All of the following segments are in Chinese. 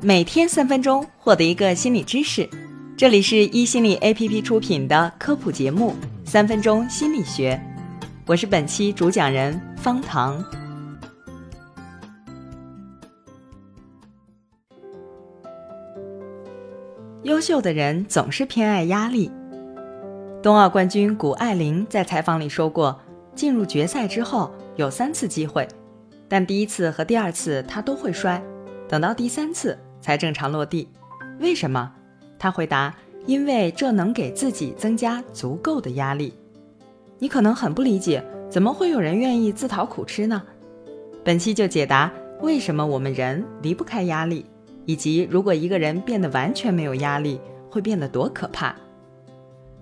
每天三分钟，获得一个心理知识。这里是一心理 APP 出品的科普节目《三分钟心理学》，我是本期主讲人方糖。优秀的人总是偏爱压力。冬奥冠军谷爱凌在采访里说过，进入决赛之后有三次机会，但第一次和第二次她都会摔，等到第三次。才正常落地，为什么？他回答：“因为这能给自己增加足够的压力。”你可能很不理解，怎么会有人愿意自讨苦吃呢？本期就解答为什么我们人离不开压力，以及如果一个人变得完全没有压力，会变得多可怕。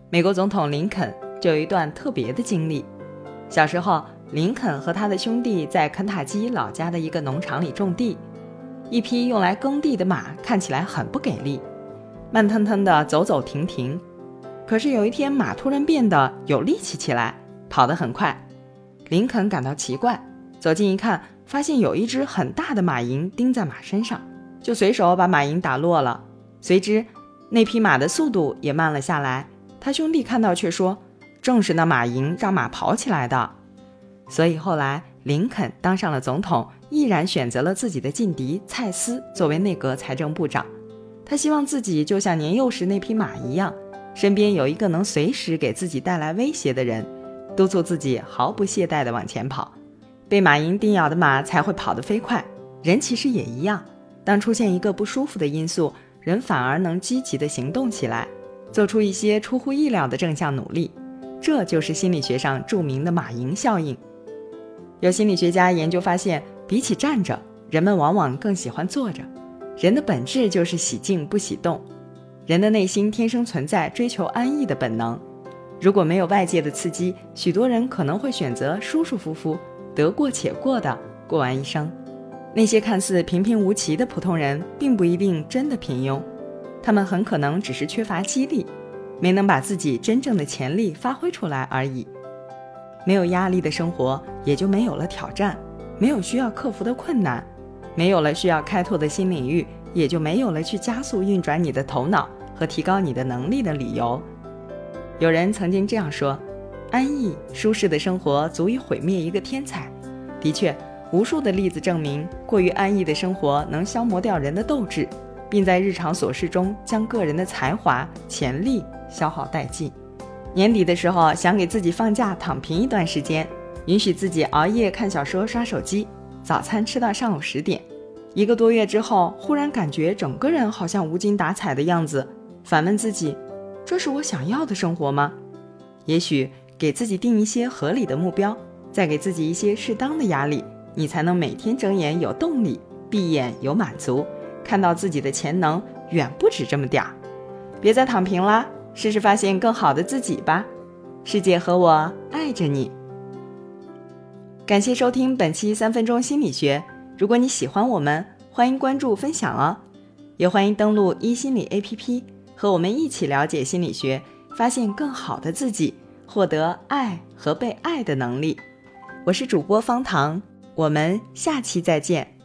美国总统林肯就有一段特别的经历：小时候，林肯和他的兄弟在肯塔基老家的一个农场里种地。一匹用来耕地的马看起来很不给力，慢腾腾的走走停停。可是有一天，马突然变得有力气起来，跑得很快。林肯感到奇怪，走近一看，发现有一只很大的马蝇钉在马身上，就随手把马蝇打落了。随之，那匹马的速度也慢了下来。他兄弟看到却说：“正是那马蝇让马跑起来的。”所以后来，林肯当上了总统。毅然选择了自己的劲敌蔡斯作为内阁财政部长，他希望自己就像年幼时那匹马一样，身边有一个能随时给自己带来威胁的人，督促自己毫不懈怠地往前跑。被马蝇叮咬的马才会跑得飞快，人其实也一样。当出现一个不舒服的因素，人反而能积极地行动起来，做出一些出乎意料的正向努力。这就是心理学上著名的马蝇效应。有心理学家研究发现。比起站着，人们往往更喜欢坐着。人的本质就是喜静不喜动，人的内心天生存在追求安逸的本能。如果没有外界的刺激，许多人可能会选择舒舒服服、得过且过的过完一生。那些看似平平无奇的普通人，并不一定真的平庸，他们很可能只是缺乏激励，没能把自己真正的潜力发挥出来而已。没有压力的生活，也就没有了挑战。没有需要克服的困难，没有了需要开拓的新领域，也就没有了去加速运转你的头脑和提高你的能力的理由。有人曾经这样说：“安逸舒适的生活足以毁灭一个天才。”的确，无数的例子证明，过于安逸的生活能消磨掉人的斗志，并在日常琐事中将个人的才华、潜力消耗殆尽。年底的时候，想给自己放假躺平一段时间。允许自己熬夜看小说、刷手机，早餐吃到上午十点。一个多月之后，忽然感觉整个人好像无精打采的样子。反问自己：这是我想要的生活吗？也许给自己定一些合理的目标，再给自己一些适当的压力，你才能每天睁眼有动力，闭眼有满足，看到自己的潜能远不止这么点儿。别再躺平啦，试试发现更好的自己吧。世界和我爱着你。感谢收听本期三分钟心理学。如果你喜欢我们，欢迎关注分享哦，也欢迎登录一心理 APP 和我们一起了解心理学，发现更好的自己，获得爱和被爱的能力。我是主播方糖，我们下期再见。